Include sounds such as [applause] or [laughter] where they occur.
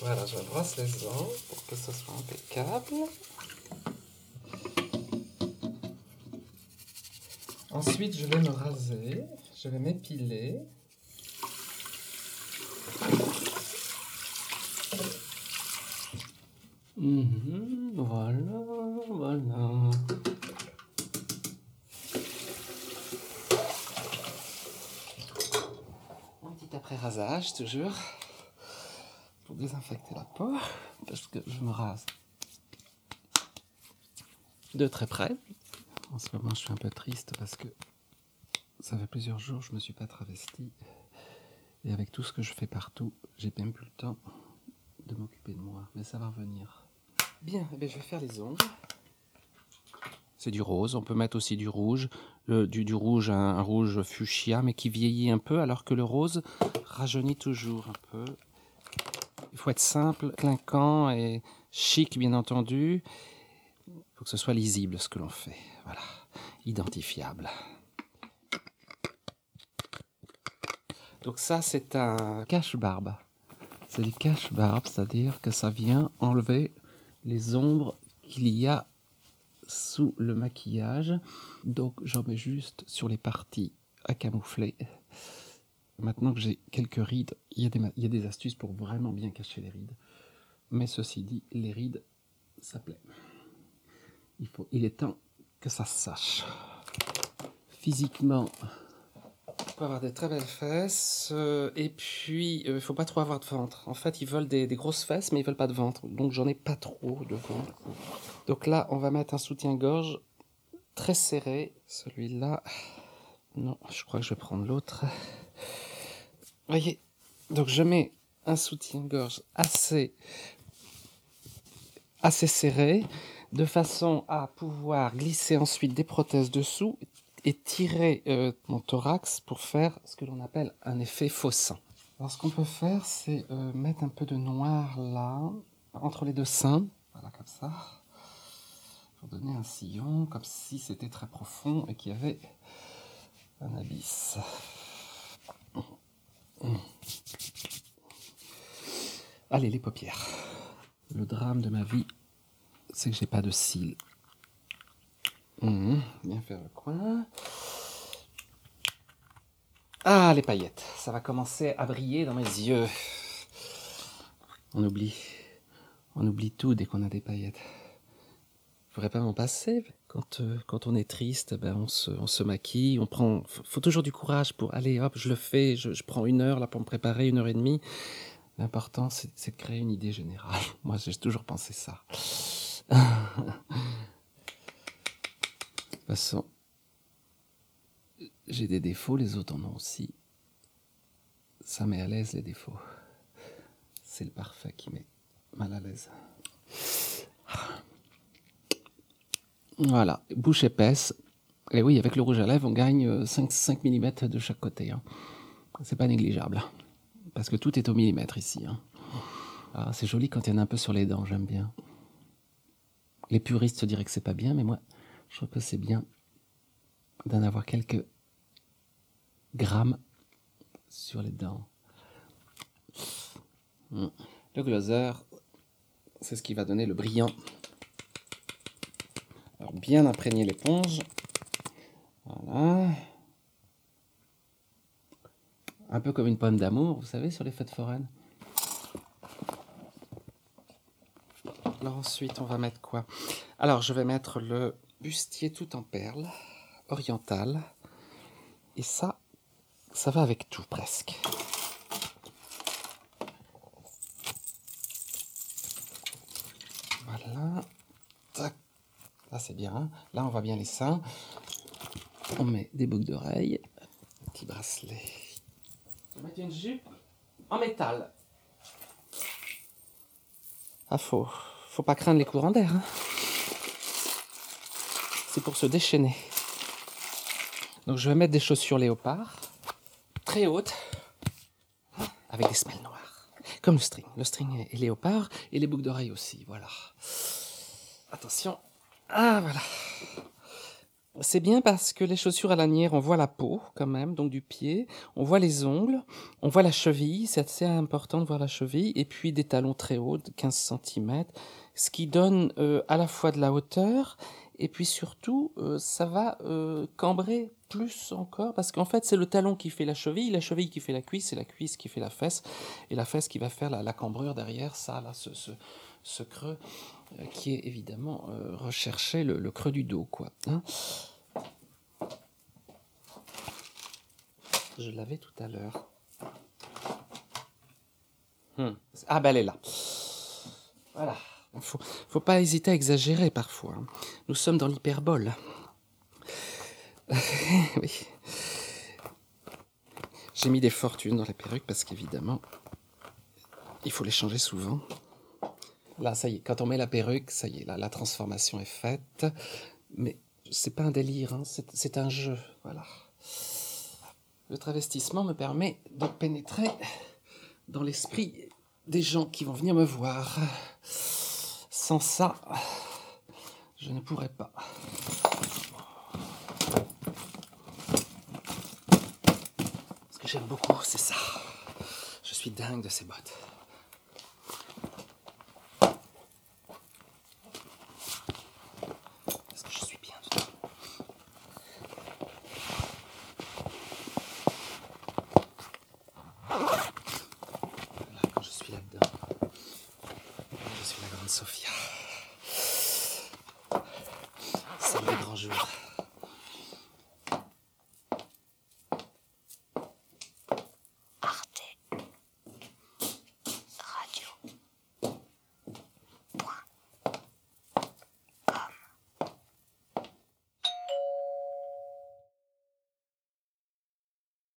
Voilà, je brosse les ongles pour que ce soit impeccable. Ensuite, je vais me raser, je vais m'épiler. Mhm, voilà, voilà. Un petit après-rasage, toujours, pour désinfecter la peau, parce que je me rase de très près. En ce moment, je suis un peu triste parce que ça fait plusieurs jours que je ne me suis pas travesti. Et avec tout ce que je fais partout, j'ai même plus le temps de m'occuper de moi. Mais ça va revenir. Bien, eh bien, je vais faire les ongles. C'est du rose, on peut mettre aussi du rouge. Du rouge, un, un rouge fuchsia, mais qui vieillit un peu, alors que le rose rajeunit toujours un peu. Il faut être simple, clinquant et chic, bien entendu. Il faut que ce soit lisible ce que l'on fait. Voilà, identifiable. Donc ça, c'est un cache-barbe. C'est du cache-barbe, c'est-à-dire que ça vient enlever les ombres qu'il y a sous le maquillage. Donc j'en mets juste sur les parties à camoufler. Maintenant que j'ai quelques rides, il y, a des, astuces pour vraiment bien cacher les rides. Mais ceci dit, les rides, ça plaît. Il, faut, il est temps que ça se sache. Physiquement, il faut avoir des très belles fesses. euh, et puis, il ne faut pas trop avoir de ventre. En fait, ils veulent des, des grosses fesses, mais ils veulent pas de ventre. Donc, j'en ai pas trop de ventre. Donc là, on va mettre un soutien-gorge très serré. Celui-là, non, je crois que je vais prendre l'autre. Voyez, donc je mets un soutien-gorge assez, assez serré, de façon à pouvoir glisser ensuite des prothèses dessous et tirer euh, mon thorax pour faire ce que l'on appelle un effet faux sein. Alors ce qu'on peut faire, c'est euh, mettre un peu de noir là, entre les deux seins, voilà comme ça, pour donner un sillon, comme si c'était très profond et qu'il y avait un abysse. Allez, les paupières. Le drame de ma vie, c'est que j'ai pas de cils. Mhm, bien faire le coin. Ah, les paillettes. Ça va commencer à briller dans mes yeux. On oublie. On oublie tout dès qu'on a des paillettes. Pourrais pas m'en passer. Quand, euh, quand on est triste, ben on, se, on se maquille, on prend. Faut, toujours du courage pour aller, hop, je le fais, je, je prends une heure là pour me préparer, une heure et demie. L'important, c'est de créer une idée générale. [laughs] Moi, j'ai toujours pensé ça. [laughs] Toute façon, j'ai des défauts, les autres en ont aussi. Ça met à l'aise les défauts. C'est le parfait qui met mal à l'aise. Voilà, bouche épaisse. Et oui, avec le rouge à lèvres, on gagne euh, 5, 5 mm de chaque côté. Hein. C'est pas négligeable. Parce que tout est au millimètre ici. hein. Ah, c'est joli quand il y en a un peu sur les dents, j'aime bien. Les puristes diraient que c'est pas bien, mais moi, je trouve que c'est bien d'en avoir quelques grammes sur les dents. Mm. Le gloser, c'est ce qui va donner le brillant. Alors bien imprégner l'éponge. Voilà. Un peu comme une pomme d'amour, vous savez, sur les fêtes foraines. Alors ensuite, on va mettre quoi? Alors, je vais mettre le bustier tout en perles, oriental. Et ça, ça va avec tout presque. Voilà. Tac. Là, c'est bien. Là, on voit bien les seins. On met des boucles d'oreilles. Petit bracelet. Je vais mettre une jupe en métal. Ah, faut, faut pas craindre les courants d'air. hein. C'est pour se déchaîner. Donc je vais mettre des chaussures léopard, très hautes, avec des semelles noires. Comme le string. Le string est- léopard et les boucles d'oreilles aussi, voilà. Attention. Ah, voilà. C'est bien parce que les chaussures à lanière, on voit la peau quand même, donc du pied, on voit les ongles, on voit la cheville, c'est assez important de voir la cheville, et puis des talons très hauts, de 15 cm, ce qui donne euh, à la fois de la hauteur, et puis surtout, euh, ça va euh, cambrer plus encore, parce qu'en fait, c'est le talon qui fait la cheville, la cheville qui fait la cuisse, et la cuisse qui fait la fesse, et la fesse qui va faire la, cambrure derrière, ça, là, ce, ce, creux, qui est évidemment recherché, le, creux du dos, quoi. Hein. Je l'avais tout à l'heure. Hmm. Ah ben elle est là. Voilà. Faut, faut pas hésiter à exagérer parfois. Hein. Nous sommes dans l'hyperbole. [laughs] J'ai mis des fortunes dans les perruques parce qu'évidemment, il faut les changer souvent. Là, ça y est, quand on met la perruque, ça y est, la transformation est faite. Mais c'est pas un délire, hein, c'est un jeu. Voilà. Le travestissement me permet de pénétrer dans l'esprit des gens qui vont venir me voir. Sans ça, je ne pourrais pas. Ce que j'aime beaucoup, c'est ça. Je suis dingue de ces bottes. Sophia. C'est le grand jour.